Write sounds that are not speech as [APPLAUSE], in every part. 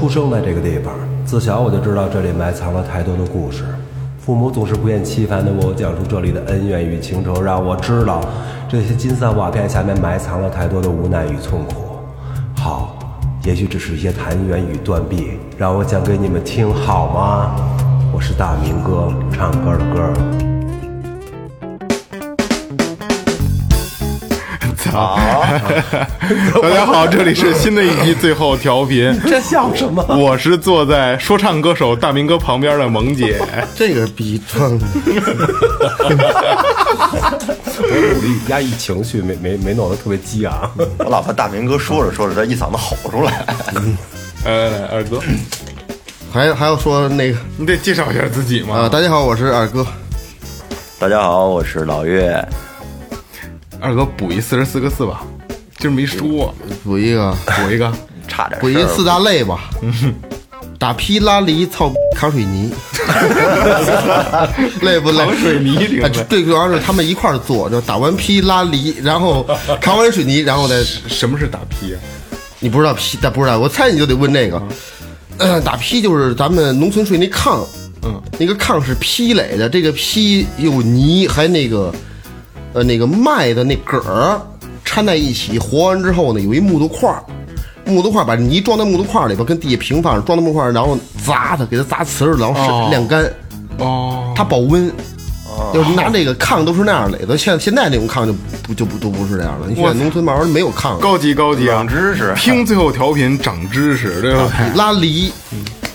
出生在这个地方，自小我就知道这里埋藏了太多的故事。父母总是不厌其烦地为我讲述这里的恩怨与情仇，让我知道这些金色瓦片下面埋藏了太多的无奈与痛苦。好，也许只是一些谈缘与断臂，让我讲给你们听好吗？我是大明哥，唱歌的歌。好，[LAUGHS] 大家好，这里是新的一期最后调频。[LAUGHS] 这笑什么？我是坐在说唱歌手大明哥旁边的萌姐。[LAUGHS] 这个逼装的，我努力压抑情绪，没没没弄得特别激昂。我老怕大明哥说着说着，他一嗓子吼出来。来来来，二哥，还还要说那个你得介绍一下自己啊，嘛。大家好，我是二哥。大家好，我是老岳。二哥补一四十四个四吧，今儿没说，补一个，补一个。[LAUGHS] 差点补一四大类吧。打劈拉犁操扛水泥，[LAUGHS] 累不累？扛水泥这个哎对，主要是他们一块儿做，就打完劈拉犁，然后扛完水泥，然后再什么是打劈啊？你不知道劈，但不知道，我猜你就得问这个。呃，打劈就是咱们农村睡那炕，嗯，那个炕是劈垒的，这个劈有泥，还那个呃那个麦的那梗儿掺在一起，和完之后呢，有一木头块儿，木头块儿把泥装在木头块儿里边，跟地下平放着，装在木块儿，然后砸它，给它砸瓷实，然后晾干，哦，它保温。要是拿这个炕都是那样垒的，现现在那种炕就不就不都不是这样了。你现在农村慢慢没有炕了，高级高级啊长！知识。[LAUGHS] 听最后调频长知识，对吧？拉犁，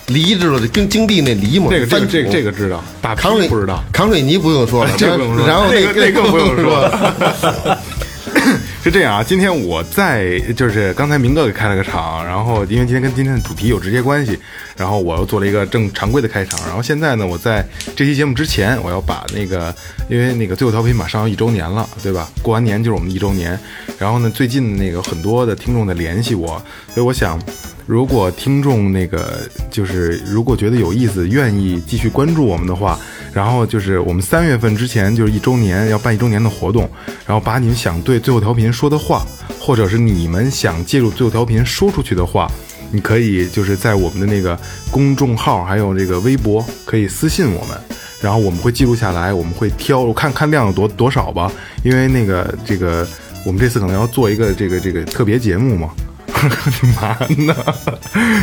犁知道的，跟金地那梨嘛，这个这个这个这个知道，打劈扛水不知道。扛水泥不用说了，[LAUGHS] 这个不用说，然后那个那那更不用说了。[LAUGHS] [LAUGHS] 是这样啊，今天我在就是刚才明哥给开了个场，然后因为今天跟今天的主题有直接关系，然后我又做了一个正常规的开场，然后现在呢，我在这期节目之前，我要把那个因为那个最后调频马上要一周年了，对吧？过完年就是我们一周年，然后呢，最近那个很多的听众在联系我，所以我想。如果听众那个就是如果觉得有意思，愿意继续关注我们的话，然后就是我们三月份之前就是一周年要办一周年的活动，然后把你们想对最后调频说的话，或者是你们想借助最后调频说出去的话，你可以就是在我们的那个公众号还有这个微博可以私信我们。然后我们会记录下来，我们会挑，我看看量有多多少吧，因为那个这个我们这次可能要做一个这个这个特别节目嘛，挺麻烦的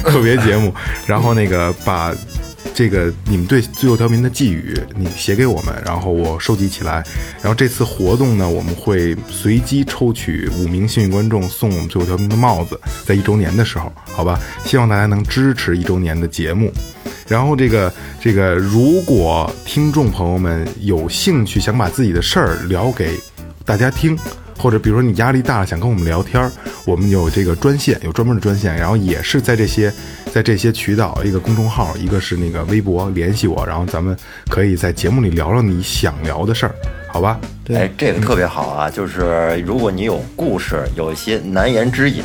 特别节目，[LAUGHS] 然后那个把这个你们对最后调频的寄语你写给我们，然后我收集起来，然后这次活动呢，我们会随机抽取五名幸运观众送我们最后调频的帽子，在一周年的时候，好吧，希望大家能支持一周年的节目。然后这个这个，如果听众朋友们有兴趣，想把自己的事儿聊给大家听，或者比如说你压力大想跟我们聊天儿，我们有这个专线，有专门的专线，然后也是在这些在这些渠道，一个公众号，一个是那个微博联系我，然后咱们可以在节目里聊聊你想聊的事儿，好吧？哎，这个特别好啊！就是如果你有故事，有一些难言之隐，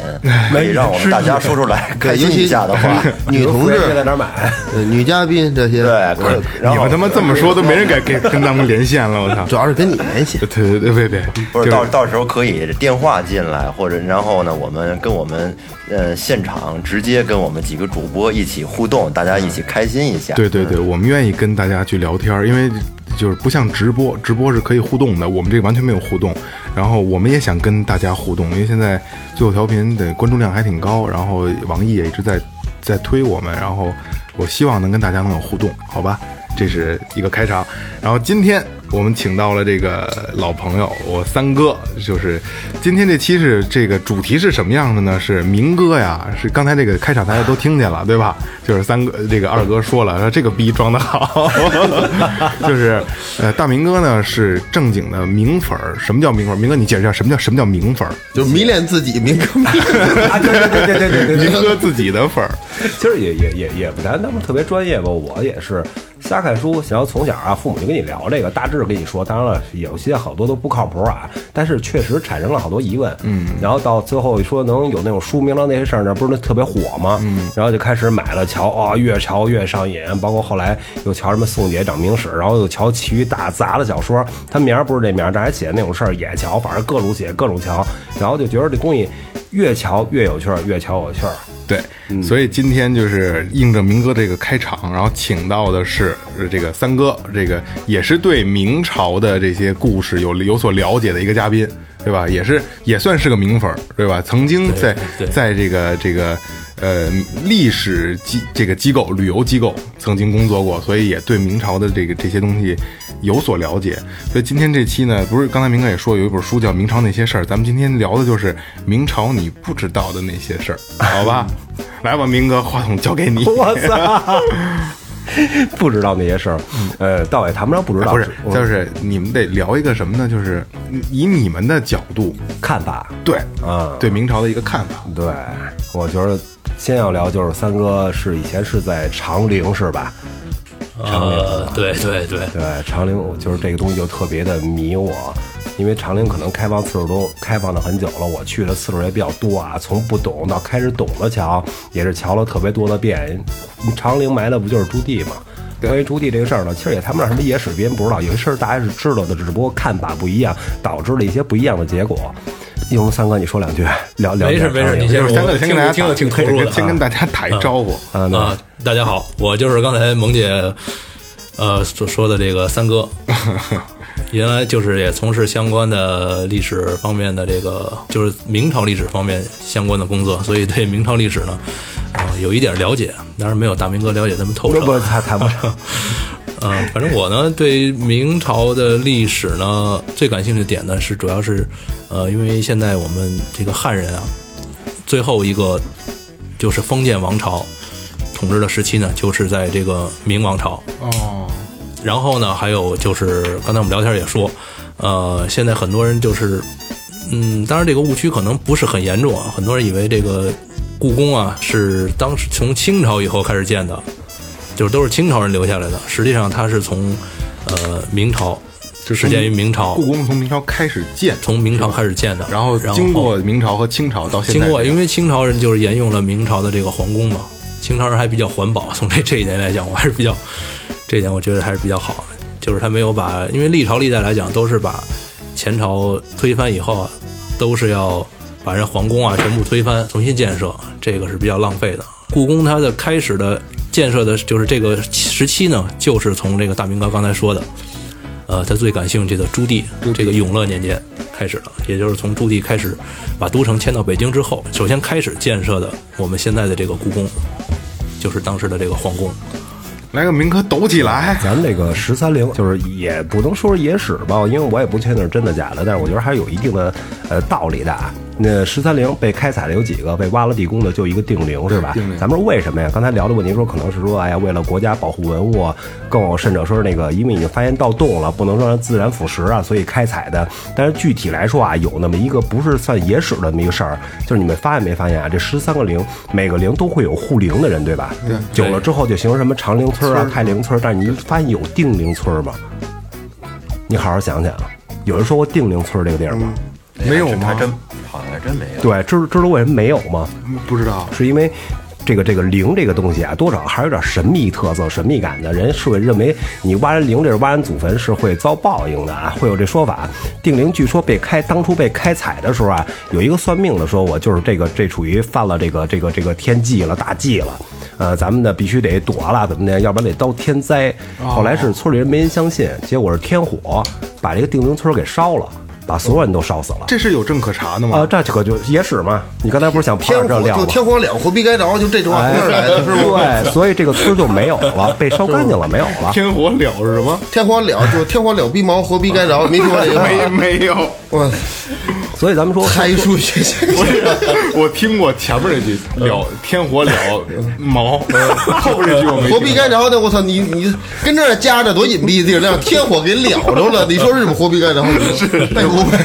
可以让我们大家说出来，[LAUGHS] 开心一下的话，女同志在哪儿买？呃女嘉宾这些，对，可然后你们他妈这么说都没人敢跟跟咱们连线了，我操！[LAUGHS] 主要是跟你联系。对对对，别别，不就是到到时候可以电话进来，或者然后呢，我们跟我们呃现场直接跟我们几个主播一起互动，大家一起开心一下。对对对，我们愿意跟大家去聊天儿，因为就是不像直播，直播是可以互动的，我们这个完全没有互动。然后我们也想跟大家互动，因为现在最后调频的关注量还挺高，然后网易也一直在在推我们，然后我希望能跟大家能有互动，好吧？这是一个开场。然后今天我们请到了这个老朋友，我三哥，就是今天这期是这个主题是什么样的呢？是明哥呀，是刚才这个开场大家都听见了，对吧？就是三哥这个二哥说了，说这个 [LAUGHS] 逼装的好，[LAUGHS] 就是呃大明哥呢是正经的明粉儿。什么叫明粉儿？明哥你解释一下什么叫什么叫明粉儿？就迷恋自己，明 [LAUGHS] 哥对对对对对对明哥自己的粉儿。其实也也也也不谈那么特别专业吧，我也是瞎看书，想要从小啊，父母就跟你聊这个，大致跟你说，当然了，有些好多都不靠谱啊，但是确实产生了好多疑问，嗯，然后到最后说能有那种书名了那些事儿呢，不是那特别火吗？嗯，然后就开始买了瞧啊，越瞧越上瘾，包括后来又瞧什么宋姐长明史，然后又瞧其余大杂的小说，他名儿不是这名儿，但还写那种事儿也瞧，反正各种写各种瞧，然后就觉得这东西越瞧越有趣儿，越瞧有趣儿。对，所以今天就是应着明哥这个开场，然后请到的是呃这个三哥，这个也是对明朝的这些故事有有所了解的一个嘉宾，对吧？也是也算是个名粉儿，对吧？曾经在在这个这个呃历史机这个机构旅游机构曾经工作过，所以也对明朝的这个这些东西有所了解。所以今天这期呢，不是刚才明哥也说有一本书叫《明朝那些事儿》，咱们今天聊的就是明朝你不知道的那些事儿，好吧？[LAUGHS] 来吧，明哥，话筒交给你。我操！[LAUGHS] 不知道那些事儿，呃，倒也谈不上不知道，不是，就是你们得聊一个什么呢？就是以你们的角度看法。对啊对明朝的一个看法。对，我觉得先要聊就是三哥是以前是在长陵是吧？长陵，呃，对对对，对，长陵就是这个东西就特别的迷我，因为长陵可能开放次数都开放的很久了，我去的次数也比较多啊，从不懂到开始懂了瞧，也是瞧了特别多的遍。长陵埋的不就是朱棣吗？关于朱棣这个事儿呢，其实也谈不上什么野史，别人不知道，有些事儿大家是知道的，只不过看法不一样，导致了一些不一样的结果。一会儿三哥你说两句，聊聊没事没事，你先说三哥先跟大家听得挺投入的啊。先跟大家打一招呼。啊，那啊，大家好，我就是刚才萌姐呃所说的这个三哥，[LAUGHS] 原来就是也从事相关的历史方面的这个，就是明朝历史方面相关的工作，所以对明朝历史呢，呃，有一点了解，当然没有大明哥了解那么透彻。不不谈谈不上。嗯，[LAUGHS] 反正我呢对明朝的历史呢最感兴趣的点呢是主要是，呃，因为现在我们这个汉人啊，最后一个就是封建王朝统治的时期呢，就是在这个明王朝。哦，然后呢，还有就是刚才我们聊天也说，呃，现在很多人就是，嗯，当然这个误区可能不是很严重啊，很多人以为这个故宫啊是当时从清朝以后开始建的，就是都是清朝人留下来的，实际上它是从呃明朝，就是始建于明朝故，宫从明朝开始建，从明朝开始建的，然后经过明朝和清朝到现在，经过，因为清朝人就是沿用了明朝的这个皇宫嘛，清朝人还比较环保，从这这一点来讲，我还是比较，这点我觉得还是比较好的，就是他没有把，因为历朝历代来讲都是把前朝推翻以后啊，都是要把人皇宫啊全部推翻，重新建设，这个是比较浪费的。故宫它的开始的建设的就是这个时期呢，就是从这个大明哥刚才说的，呃，他最感兴趣的朱棣这个永乐年间开始了，也就是从朱棣开始把都城迁到北京之后，首先开始建设的我们现在的这个故宫，就是当时的这个皇宫。来个明哥抖起来。咱这个十三陵就是也不能说是野史吧，因为我也不确定是真的假的，但是我觉得还是有一定的呃道理的啊。那十三陵被开采的有几个？被挖了地宫的就一个定陵是吧？咱们说为什么呀？刚才聊的问题说可能是说，哎呀，为了国家保护文物，更有甚者说是那个，因为已经发现盗洞了，不能让自然腐蚀啊，所以开采的。但是具体来说啊，有那么一个不是算野史的那么一个事儿，就是你们发现没发现啊？这十三个陵，每个陵都会有护陵的人，对吧？对。久了之后就形成什么长陵村啊、太陵村，但是你发现有定陵村吗？你好好想想，有人说过定陵村这个地儿吗？没有吗还真好像还真没有。对，知知道为什么没有吗？不知道，是因为这个这个灵这个东西啊，多少还有点神秘特色、神秘感的。人是会认为你挖人灵，这是挖人祖坟，是会遭报应的啊，会有这说法。定陵据说被开当初被开采的时候啊，有一个算命的说我就是这个这属于犯了这个这个这个天忌了、大忌了。呃，咱们呢必须得躲了，怎么的？要不然得遭天灾。后来是村里人没人相信，结果是天火把这个定陵村给烧了。把所有人都烧死了。这是有证可查的吗？啊，这可就野史嘛。你刚才不是想天这料吗？天火两活逼该着，就这种哎从这儿来的，是不？对，所以这个村就没有了，被烧干净了，没有了。天火了是什么？天火了就天火了逼毛，活逼该着，没听过这个没吗？没有，我所以咱们说，开数学系，我听过前面那句了天火了毛，[LAUGHS] 后边这句我没听过。活逼该着的，我操你你跟这儿夹着多隐蔽的地儿，让天火给燎着了，你说是不是活逼该着？[LAUGHS] 是那不呗？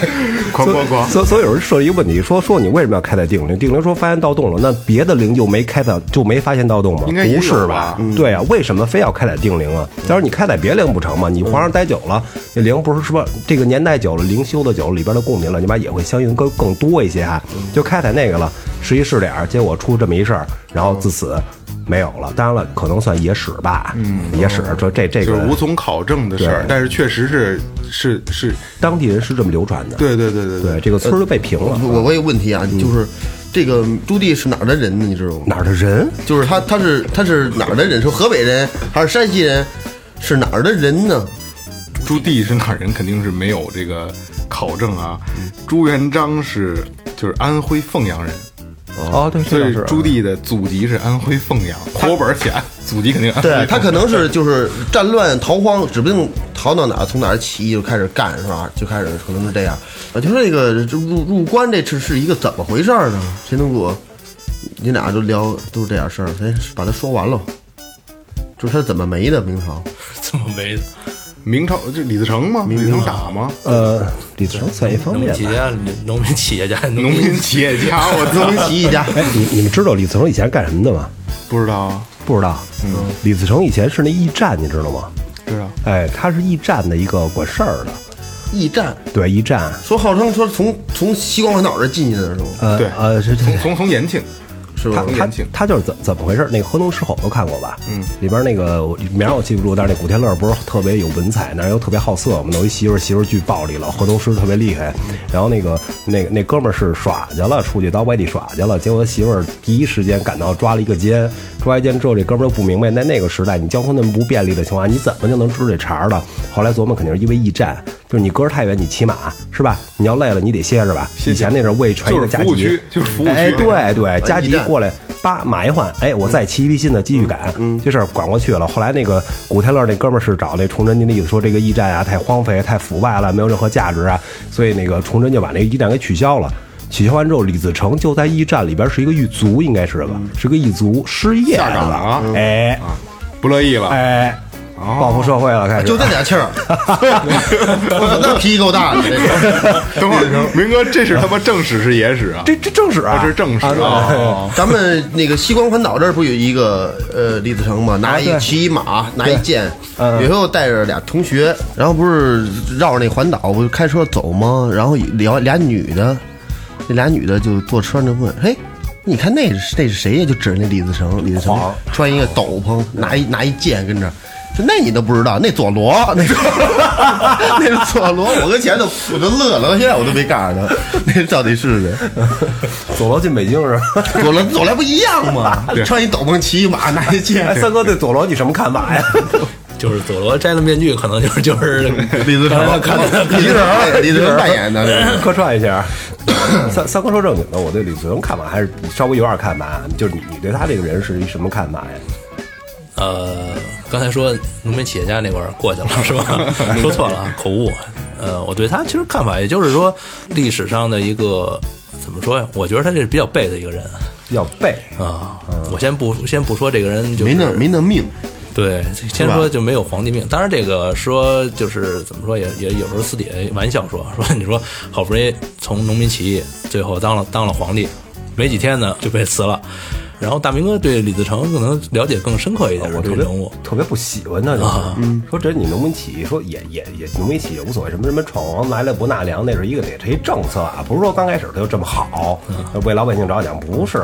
哐哐哐！所所以有人设一个问题，说说你为什么要开在定陵？定陵说发现盗洞了，那别的陵就没开到就没发现盗洞吗？应该不是吧嗯？对啊，为什么非要开在定陵啊？假如你开在别陵不成吗？你皇上待久了，那陵不是说这个年代久了，陵修的久了，里边的贡品乱七八也会相应更更多一些哈。就开在那个了，是一试点儿，结果出这么一事儿，然后自此没有了。当然了，可能算野史吧，嗯，野史说这这个就是无从考证的事儿，但是确实是是是，当地人是这么流传的。对对对对对对，这个村儿就被平了。我我有问题啊，就是这个朱棣是哪儿的人呢？你知道吗？哪儿的人？就是他他是他是哪儿的人？是河北人还是山西人？是哪儿的人呢？朱棣是哪儿人，肯定是没有这个考证啊。朱元璋是就是安徽凤阳人，哦，对，所以这倒是朱棣的祖籍是安徽凤阳，活本儿写祖籍肯定安徽对。他可能是就是战乱逃荒，指不定逃到哪儿，从哪儿起义就开始干，是吧？就开始可能是这样。啊，就说这个这入入关这是是一个怎么回事儿呢？谁能给我？你俩都聊都是这点事儿，咱把它说完了。就是他怎么没的明朝？[LAUGHS] 怎么没的？明朝这李自成吗？李自成打吗？呃，李自成算一方农面吧。民企业家、农民企业家、农农民企业家，我农民，企业家，哎，你你们知道李自成以前干什么的吗？不知道啊，不知道。嗯，李自成以前是那驿站，你知道吗？知道。哎，他是驿站的一个管事儿的。驿站对，驿站。说号称说从从西关环岛这进去的是吗？呃对呃，是从从从延庆，是吧他？他他就是怎怎么回事？那个《河东狮吼》都看过吧？嗯，里边那个名儿我记不住，但是那古天乐不是特别有文采，那人又特别好色嘛，弄一媳妇儿，媳妇儿巨暴力了，河东狮特别厉害。然后那个那个那哥们儿是耍去了，出去到外地耍去了，结果他媳妇儿第一时间赶到抓了一个奸，抓一奸之后，这哥们儿又不明白，在那个时代你交通那么不便利的情况下，你怎么就能知道这茬儿了？后来琢磨，肯定是因为驿站。就是你隔着太远，你骑马是吧？你要累了，你得歇着吧。[LAUGHS] 以前那阵儿为传一个加急，就是服务区就是服务区哎，对对，加急过来，叭马一换，哎，我再骑一匹新的继续赶，这事儿管过去了。后来那个古天乐那哥们儿是找那崇祯您的意思说这个驿站啊太荒废、太腐败了，没有任何价值啊，所以那个崇祯就把那个驿站给取消了。取消完之后，李自成就在驿站里边是一个狱卒，应该是吧？是个狱卒，失业下岗了了啊。哎。不乐意了。哎，报复社会了，开始。就这点气儿，[LAUGHS] 那脾气够大的。这个。[LAUGHS] 等会儿，明哥，这是他妈正史是野史啊？这这正史啊，这是正史啊！咱们那个西关环岛这儿不有一个呃李自成吗？拿一骑一马，拿一剑，嗯。有时候带着俩同学，然后不是绕着那环岛不是开车走吗？然后俩俩女的，那俩女的就坐车上就问，嘿。你看那是那是谁呀？就指着那李自成，李自成穿一个斗篷，拿一拿一剑跟着，说那你都不知道，那佐罗，那是 [LAUGHS] 那是佐罗，我跟前头我都乐了，到现在我都没告诉他，那到底是谁？[LAUGHS] 佐罗进北京是吧？[LAUGHS] 佐罗佐罗不一样吗？穿一斗篷，骑一马，拿一剑哎，。三哥对佐罗你什么看法呀？就是佐罗摘了面具，可能就是就是李自成，李自成，李自成扮演的这个。客串一下。[COUGHS] 三三哥说正经的，我对李子荣看法还是稍微有点看法。就是你你对他这个人是一什么看法呀？呃，刚才说农民企业家那块儿过去了是吧？[LAUGHS] 说错了，啊，口误。呃，我对他其实看法，也就是说历史上的一个怎么说呀？我觉得他这是比较背的一个人比较背，啊。我先不先不说这个人就是没那没那命，对，先说就没有皇帝命。当然，这个说就是怎么说也也有时候私底下玩笑说 [LAUGHS] 说，你说好不容易从农民起义，最后当了当了皇帝，没几天呢就被辞了。然后大明哥对李自成可能了解更深刻一点，我特别这个人物。特别不喜欢他，就是说这你农民起义，说也也也农民起义无所谓，什么什么闯王来了不纳粮，那是一个得是一政策啊，不是说刚开始他就这么好，为老百姓着想，不是，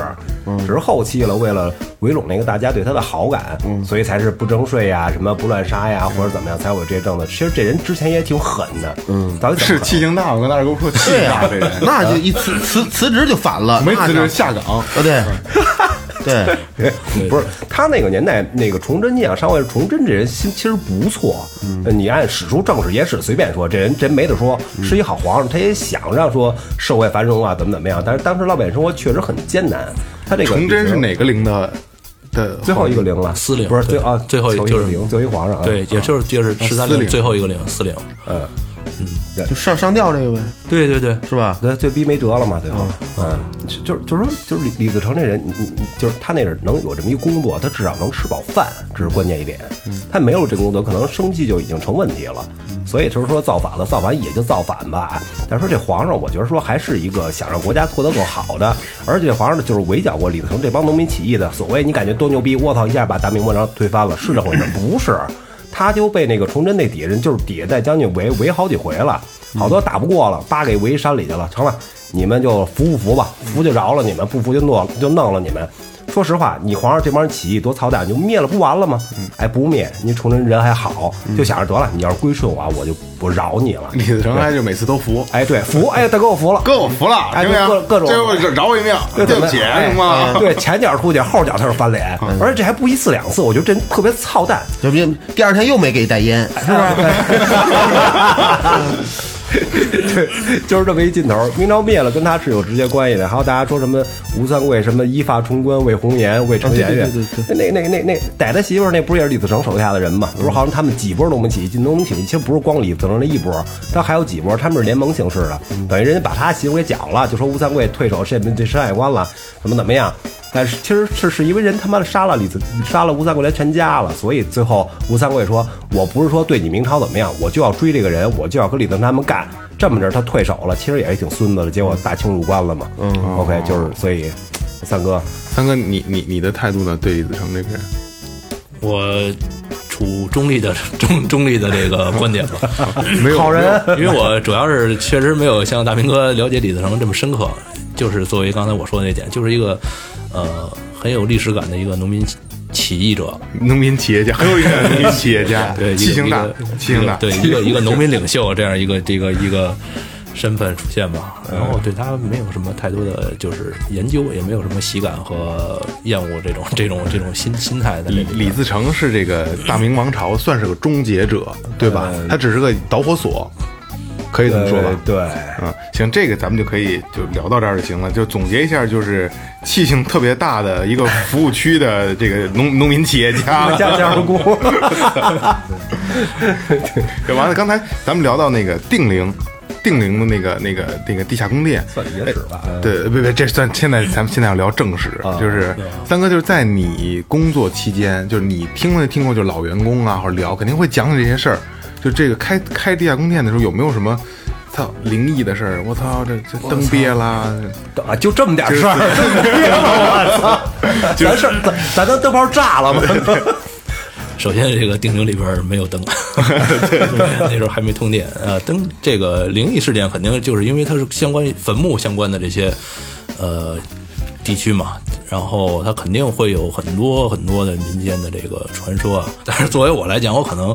只是后期了，为了围拢那个大家对他的好感，所以才是不征税呀，什么不乱杀呀，或者怎么样才有这些政策。其实这人之前也挺狠的，嗯，到底是狠？气性大，我跟大二哥说气性大，这人那就一辞辞辞职就反了，没辞职那就下岗。啊，对，[LAUGHS] 对，[LAUGHS] 不是他那个年代，那个崇祯你想上位，崇祯这人心其实不错。呃你按史书正史野史随便说，这人真没得说，是一好皇上。他也想让说社会繁荣啊，怎么怎么样。但是当时老百姓生活确实很艰难。他这个崇祯是哪个陵的对最后一个陵了？司陵不是最啊，最后一就是陵，最后一皇上啊。对，也就是就是十三陵最后一个陵司令。嗯，就上上吊这个呗，对对对，是吧？对，最逼没辙了嘛，最后，嗯，就就是就是说，就是李李自成这人，你你你就是他那是能有这么一工作，他至少能吃饱饭，这是关键一点。他没有这工作，可能生计就已经成问题了。所以就是说造反了，造反也就造反吧。但是说这皇上，我觉得说还是一个想让国家过得更好的，而且皇上呢就是围剿过李自成这帮农民起义的。所谓你感觉多牛逼，我操一下把大明王朝推翻了，是这回事？不是，他就被那个崇祯那底下人就是底下在将军围围好几回了，好多打不过了，叭给围山里去了。成了，你们就服不服吧？服就饶了你们，不服就弄就弄了你们。说实话，你皇上这帮人起义多操蛋，你就灭了不完了吗？哎，不灭，你崇祯人还好，就想着得了，你要是归顺我，我就不饶你了。李自成还就每次都服，哎，对，服，[LAUGHS] 哎，他给我服了，哥我服了，哎？各各种最后饶我一命，对不起，行吗？对，[LAUGHS] 前脚出去，后脚他就翻脸，而且这还不一次两次，我觉得这人特别操蛋。就别第二天又没给带烟，是吧？[LAUGHS] 对，就是这么一劲头。明朝灭了，跟他是有直接关系的。还有大家说什么吴三桂什么依法冲冠为红颜为程圆圆，那那那那逮他媳妇儿那不是也是李自成手下的人吗？不是好像他们几波农民起义，进农民起义其实不是光李自成那一波，他还有几波，他们是联盟形式的，等于人家把他媳妇给绞了，就说吴三桂退守这这山海关了，怎么怎么样。但是其实是是因为人他妈的杀了李自杀了吴三桂连全家了，所以最后吴三桂说：“我不是说对你明朝怎么样，我就要追这个人，我就要跟李自成他们干。”这么着他退守了，其实也是挺孙子的。结果大清入关了嘛。嗯，OK，就是所以三哥，三哥，你你你的态度呢？对李自成这个人，我处中立的中中立的这个观点吧。[LAUGHS] 没有好人，因为我主要是确实没有像大明哥了解李自成这么深刻，就是作为刚才我说的那点，就是一个呃很有历史感的一个农民起义者，农民企业家，很有一个农民企业家，[LAUGHS] 对，一个气性大一个，气性大，对，一个一个农民领袖这样一个这个一个身份出现吧。然后对他没有什么太多的就是研究，也没有什么喜感和厌恶这种这种这种心心态的李。李自成是这个大明王朝算是个终结者，对吧？他只是个导火索，可以这么说吧？对，嗯，行，这个咱们就可以就聊到这儿就行了。就总结一下，就是气性特别大的一个服务区的这个农 [LAUGHS] 农民企业家，家家户户。[LAUGHS] 对，完了，刚才咱们聊到那个定陵，定陵的那个那个那个地下宫殿，算野史吧。对，别别，这算现在咱们现在要聊正史，就是三哥就是在你工作期间，就是你听没听过，就是老员工啊或者聊，肯定会讲起这些事儿。就这个开开地下宫殿的时候，有没有什么操灵异的事儿？我操，这这灯憋啦，啊，就这么点事儿，我操！[LAUGHS] 咱事儿，[LAUGHS] 咱咱当灯泡炸了吗？[LAUGHS] 首先，这个定陵里边没有灯，那时候还没通电。呃，灯这个灵异事件肯定就是因为它是相关坟墓相关的这些呃地区嘛，然后它肯定会有很多很多的民间的这个传说啊。但是作为我来讲，我可能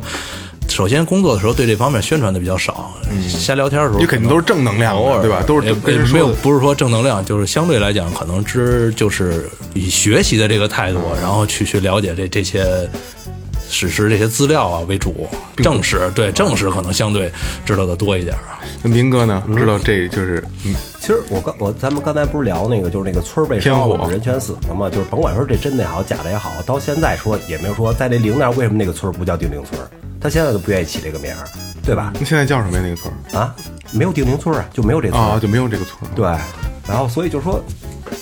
首先工作的时候对这方面宣传的比较少，瞎聊天的时候你肯定都是正能量偶尔对吧都是没有不是说正能量，就是相对来讲，可能知就是以学习的这个态度，然后去去了解这这些史实、这些资料啊为主。正史对正史可能相对知道的多一点啊。那明哥呢？知道这就是嗯其实我刚我咱们刚才不是聊那个，就是那个村儿被烧了，人全死了嘛？就是甭管说这真的也好，假的也好，到现在说也没有说在这陵那儿为什么那个村儿不叫定陵村儿，他现在都不愿意起这个名儿，对吧？那现在叫什么呀？那个村儿啊，没有定陵村儿啊，就没有这村儿啊，就没有这个村儿。对，然后所以就是说，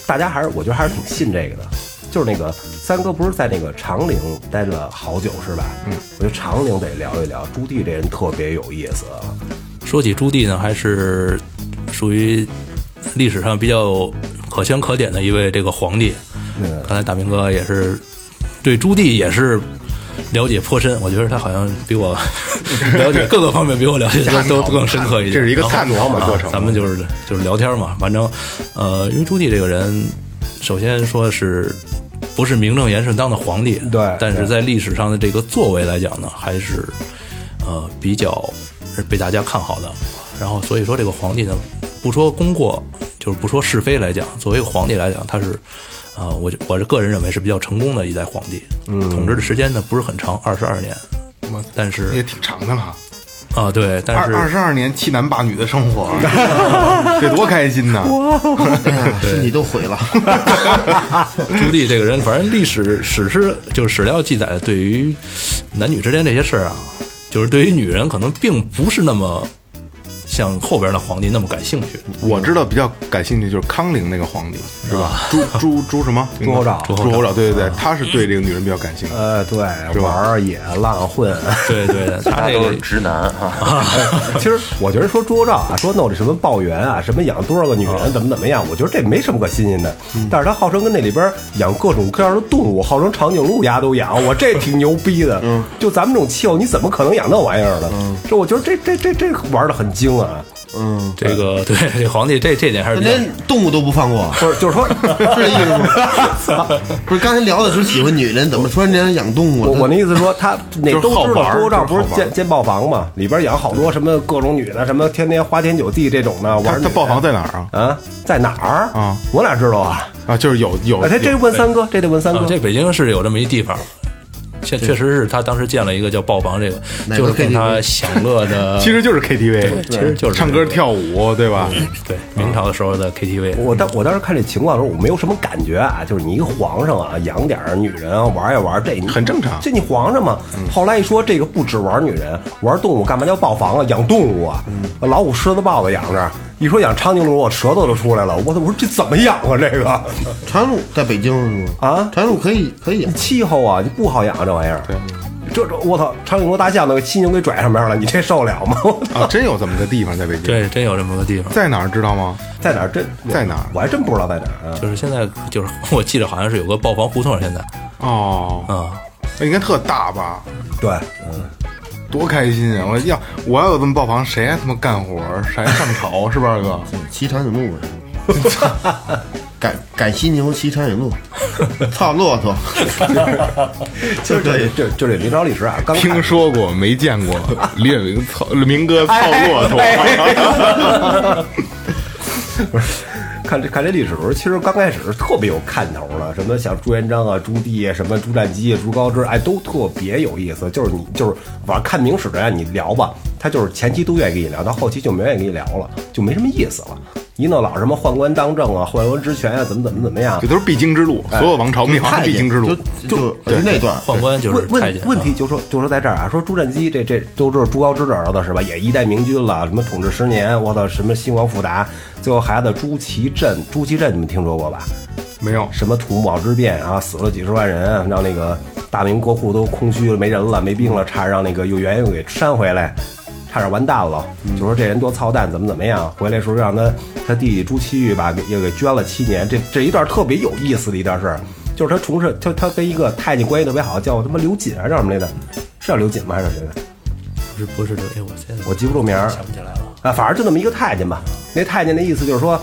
大家还是我觉得还是挺信这个的。就是那个三哥不是在那个长陵待了好久是吧？嗯，我觉得长陵得聊一聊，朱棣这人特别有意思。说起朱棣呢，还是属于历史上比较可圈可点的一位这个皇帝。刚才大明哥也是对朱棣也是了解颇深，我觉得他好像比我 [LAUGHS] 了解各个方面比我了解 [LAUGHS] 都都更深刻一点。这是一个探讨的过程啊咱们就是就是聊天嘛，反正呃，因为朱棣这个人，首先说是。不是名正言顺当的皇帝，对但是在历史上的这个作为来讲呢，还是呃比较是被大家看好的。然后所以说这个皇帝呢，不说功过，就是不说是非来讲，作为一个皇帝来讲，他是啊、我就我这个人认为是比较成功的一代皇帝。嗯，统治的时间呢不是很长，二十二年，但是也挺长的了，啊对，但是二二十二年七男八女的生活，[LAUGHS] 这多开心呐！[LAUGHS] 身体都毁了。[LAUGHS] 朱棣这个人，反正历史史诗就是史料记载，对于男女之间这些事儿啊，就是对于女人可能并不是那么像后边的皇帝那么感兴趣。我知道比较感兴趣就是康陵那个皇帝是吧？朱朱朱什么？朱厚照朱厚照，对对对，他是对这个女人比较感兴趣。呃，对，玩儿野浪混。对对，他 [LAUGHS] 这个直男哈。[LAUGHS] 其实我觉得说朱厚照啊，说弄这什么抱怨啊，什么养多少个女人，怎么怎么样，我觉得这没什么可新鲜的。但是他号称跟那里边养各种各样的动物，号称长颈鹿丫都养，我这挺牛逼的。嗯，就咱们这种气候，你怎么可能养那玩意儿呢？嗯，这我觉得这这这这玩的很精啊。嗯，这个对这皇帝这这点还是连动物都不放过，不是，就是说，[LAUGHS] 是这意思吗？[LAUGHS] 不是，刚才聊的时候喜欢女人，怎么突然间养动物了？我我那意思说，他那都知道好玩儿朱厚照不是建建豹房嘛，里边养好多什么各种女的，什么天天花天酒地这种的玩他儿。他豹房在哪儿啊？啊，在哪儿啊？我哪知道啊？啊，就是有有哎，这这问三哥，这得问三哥。啊这北京是有这么一地方，确确实是他当时建了一个叫豹房，这个就是供他享乐的，[LAUGHS] 其实就是 KTV，其实就是唱歌跳舞，对吧？[LAUGHS] 对明朝的时候的 KTV。我当我当时看这情况的时候，我没有什么感觉啊，就是你一个皇上啊，养点儿女人啊玩一玩，这很正常这你皇上嘛。后来一说这个不止玩女人，玩动物，干嘛叫豹房啊？养动物啊，老虎、狮子、豹子养着。一说养长颈鹿，我舌头都出来了。我操！我说这怎么养啊？这个长颈鹿在北京是吗？啊长颈鹿可以可以养，气候啊，就不好养这玩意儿。对，这这我操，长颈鹿、大象都给犀牛给拽上边了，你这受得了吗？啊，真有这么个地方在北京，对，真有这么个地方，在哪儿知道吗？在哪儿？真在哪儿我还真不知道在哪儿啊。就是现在就是 [LAUGHS] 我记得好像是有个豹房胡同，现在哦，啊，那应该特大吧？对，嗯，多开心啊！我要我要有这么爆房，谁还他妈干活儿，谁还上朝 [LAUGHS] 是吧，二哥？骑长颈鹿？赶赶犀牛，骑长颈鹿，[LAUGHS] 操骆驼，[LAUGHS] 就这就就这明朝历史啊，刚听说过没见过？李远明操明哥操骆驼，看这看这历史的时候，其实刚开始是特别有看头的，什么像朱元璋啊、朱棣啊、什么朱瞻基啊、朱高炽，哎，都特别有意思。就是你就是反正看明史的人，你聊吧，他就是前期都愿意跟你聊，到后期就没愿意跟你聊了，就没什么意思了。一弄老什么宦官当政啊、宦官职权啊，怎么怎么怎么样这，都是必经之路，所有王朝灭亡必经之路就。就就那段宦官就是问太监问问题就说就说在这儿啊，说朱瞻基这这都知道朱高炽的儿子是吧？也一代明君了，什么统治十年，我操，什么兴亡复达，最后孩子朱祁镇，朱祁镇你们听说过吧？没有，什么土木堡之变啊，死了几十万人，让那个大明国库都空虚了，没人了，没兵了，差点让那个又元又给扇回来，差点完蛋了。就说这人多操蛋，怎么怎么样，回来时候让他他弟弟朱祁钰吧，给又给捐了七年。这这一段特别有意思的一段事儿，就是他从事他他跟一个太监关系特别好，叫他妈刘瑾还是叫什么来着？是叫刘瑾吗？还是谁的？不是不是这，哎，我现在我记不住名儿。想不起来了。啊，反正就那么一个太监吧。那太监的意思就是说，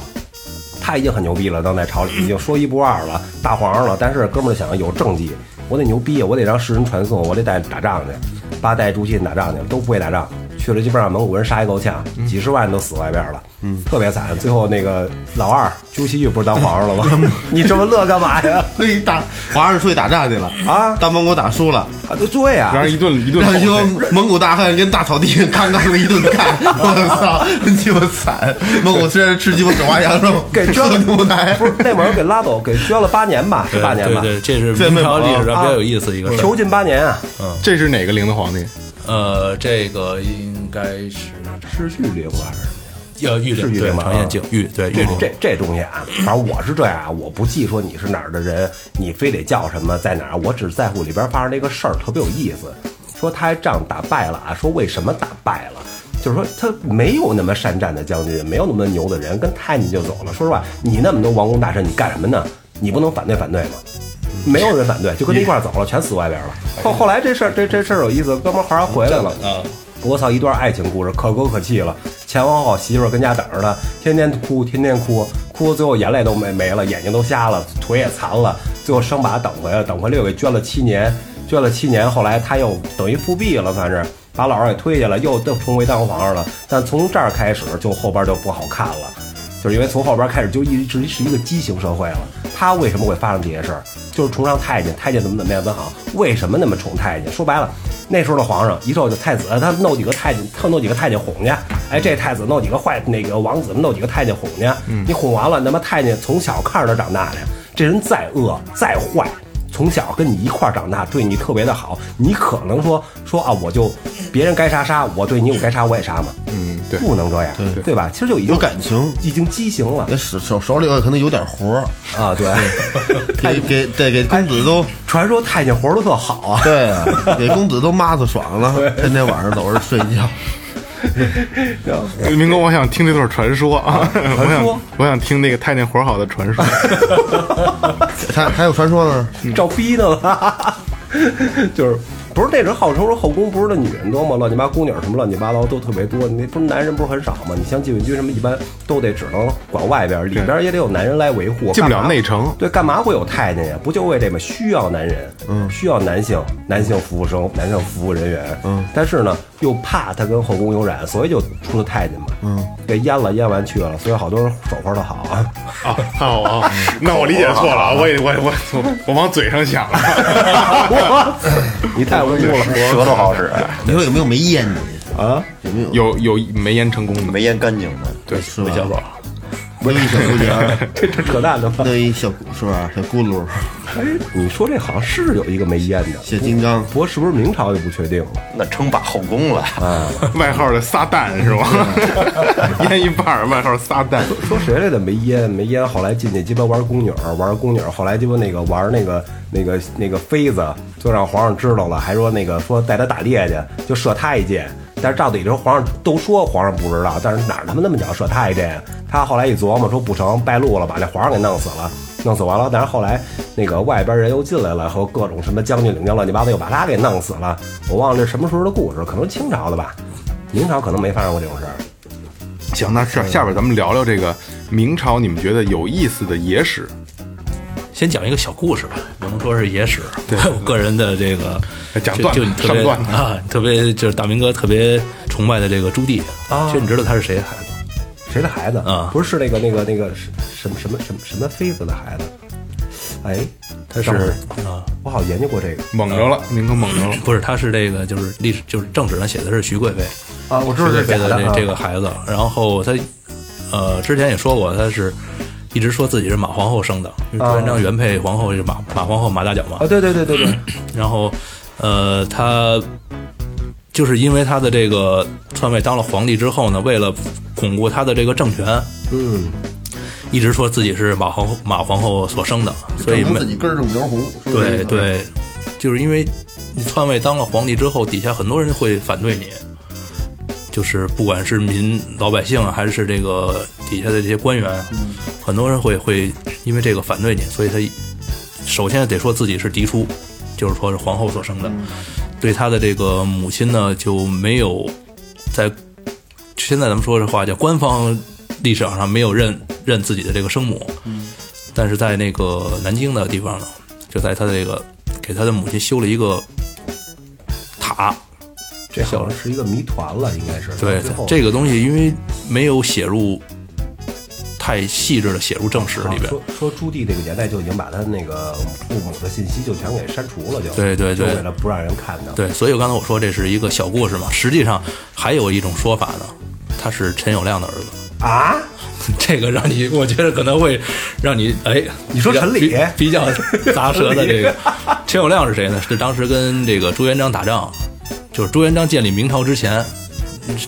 他已经很牛逼了，当在朝里已经说一不二了，大皇上了。但是哥们儿想有政绩，我得牛逼，我得让世人传颂，我得带打仗去。八代朱祁打仗去，都不会打仗，去了基本上蒙古人杀一够呛，几十万人都死外边了，嗯，特别惨。最后那个老二朱祁钰不是当皇上了吗？[LAUGHS] 你这么乐干嘛呀？[LAUGHS] 那打皇上出去打仗去了啊当蒙古打输了，啊，对呀、让人一顿一顿让一吼帮蒙古大汉跟大草地上刚刚的一顿干，[LAUGHS] 我操，真鸡巴惨！蒙古吃吃鸡巴手挖羊肉，给捐了喝牛奶，不是那会儿给拉走，给捐了八年吧，是八年吧？对对，这是这明朝历史上啊比较有意思的一个事儿。囚禁八年啊，嗯这是哪个陵的皇帝？呃，这个应该是是玉陵吧？还是？要玉陵对是玉陵吗常彦敬玉对玉陵。这这这东西啊，反正我是这样啊，我不记说你是哪儿的人，你非得叫什么在哪儿，我只在乎里边发生这个事儿特别有意思。说他还仗打败了啊，说为什么打败了？就是说他没有那么善战的将军，没有那么牛的人，跟太监就走了。说实话，你那么多王公大臣，你干什么呢？你不能反对反对吗？没有人反对，就跟他一块儿走了，全死外边了。后后来这事儿这这事儿有意思，哥们儿后来回来了啊，我操，一段爱情故事，可歌可泣了。前皇后媳妇儿跟家等着他，天天哭，天天哭，哭，最后眼泪都没没了，眼睛都瞎了，腿也残了，最后生把他等回来，等回来又给捐了七年，捐了七年，后来他又等于复辟了，算是把老二给推下来，又又重回当皇上了。但从这儿开始，就后边就不好看了。就是因为从后边开始就一直是一个畸形社会了。他为什么会发生这些事儿？就是崇尚太监，太监怎么怎么样怎么好？为什么那么宠太监？说白了，那时候的皇上一受就太子，他弄几个太监，他弄几个太监哄去。哎，这太子弄几个坏那个王子弄几个太监哄去。你哄完了，那么太监从小看着他长大的，这人再恶再坏。从小跟你一块儿长大，对你特别的好，你可能说说啊，我就别人该杀杀，我对你我该杀我也杀嘛，嗯，对，不能这样，对。吧？其实就已经有感情。已经畸形了。那手手手里头可能有点活儿，啊！对，[LAUGHS] 给给对给公子都传说太监活儿都特好啊，对啊，给公子都骂死爽了，[LAUGHS] 天天晚上都是睡觉。[LAUGHS] 明哥，我想听这段传说啊，[LAUGHS] 我传说想我想听那个太监活好的传说。[LAUGHS] 还还有传说呢，照逼呢了？就是不是那时候号称说后宫不是那女人多吗？乱七八姑娘什么乱七八糟都特别多，那不是男人不是很少吗？你像禁卫军什么，一般都得只能管外边，里边也得有男人来维护，进不了内城对，干嘛会有太监呀？不就为这么需要男人，嗯，需要男性，男性服务生，男性服务人员，嗯，但是呢，又怕他跟后宫有染，所以就出了太监嘛，嗯，给阉了，阉完去了，所以好多人手活的好啊。啊，好啊，那我理解错了，[LAUGHS] 我也我我我我往嘴上想了。[LAUGHS] 你太污了，舌头好使，你说有没有没阉的？啊！有没有？有有没阉成功的，没阉干净的。对，是吧韦小宝，弄一小姑娘，这这扯淡的吧？弄一小是吧？小咕噜，哎，你说这好像是有一个没烟的，小金刚，不过是不是明朝就不确定了。那称霸后宫了啊，[LAUGHS] 外号的撒旦是吧？腌 [LAUGHS] 一半儿，外号撒旦。说谁来的没烟没烟，后来进去鸡巴玩宫女儿，玩宫女儿，后来鸡巴那个玩那个那个那个妃子，就让皇上知道了，还说那个说带他打猎去，就射他一箭。但是照理说皇上都说皇上不知道，但是哪他妈那么讲射他一箭呀？他后来一琢磨说不成，败露了，把这皇上给弄死了。弄死完了，但是后来那个外边人又进来了，和各种什么将军领将乱七八糟，又把他给弄死了。我忘了这什么时候的故事，可能清朝的吧，明朝可能没发生过这种事儿。行，那是下边咱们聊聊这个明朝，你们觉得有意思的野史。先讲一个小故事吧，不能说是野史。对 [LAUGHS] 我个人的这个就讲段子就你特别上段子啊，特别就是大明哥特别崇拜的这个朱棣啊其实你知道他是谁的孩子？谁的孩子啊不是是那个那个那个什什么什么什么什么妃子的孩子？哎，他是啊，我好像研究过这个蒙着了，明哥蒙着了。[COUGHS] 不是，他是这个就是历史就是正史上写的是徐贵妃，啊，我知道这是假的啊妃的这这个孩子。然后他呃之前也说过，他是一直说自己是马皇后生的，因为朱元璋原配皇后是马马皇后马大脚嘛。啊，。对对对对对，[CLEARS THROAT] 然后呃他就是因为他的这个篡位当了皇帝之后呢，为了巩固他的这个政权，嗯，一直说自己是马皇后马皇后所生的，所以自己根正苗红，是不是？对，对，就是因为你篡位当了皇帝之后，底下很多人会反对你，就是不管是民老百姓啊，还是这个底下的这些官员，很多人会会因为这个反对你，所以他首先得说自己是嫡出，就是说是皇后所生的，对他的这个母亲呢就没有在现在咱们说这话叫官方历史上没有认认自己的这个生母，但是在那个南京的地方呢，就在他的这个给他的母亲修了一个塔。这好像是一个谜团了，应该是。对这个东西，因为没有写入太细致的写入正史里边。说说朱棣这个年代就已经把他那个父母的信息就全给删除了，就对对对就为了不让人看到。对，所以我刚才我说这是一个小故事嘛，实际上还有一种说法呢，他是陈友谅的儿子。啊，[LAUGHS] 这个让你，我觉得可能会让你哎，你说陈理比比较砸舌的这个 [LAUGHS] 陈友谅是谁呢？是当时跟这个朱元璋打仗，就是朱元璋建立明朝之前，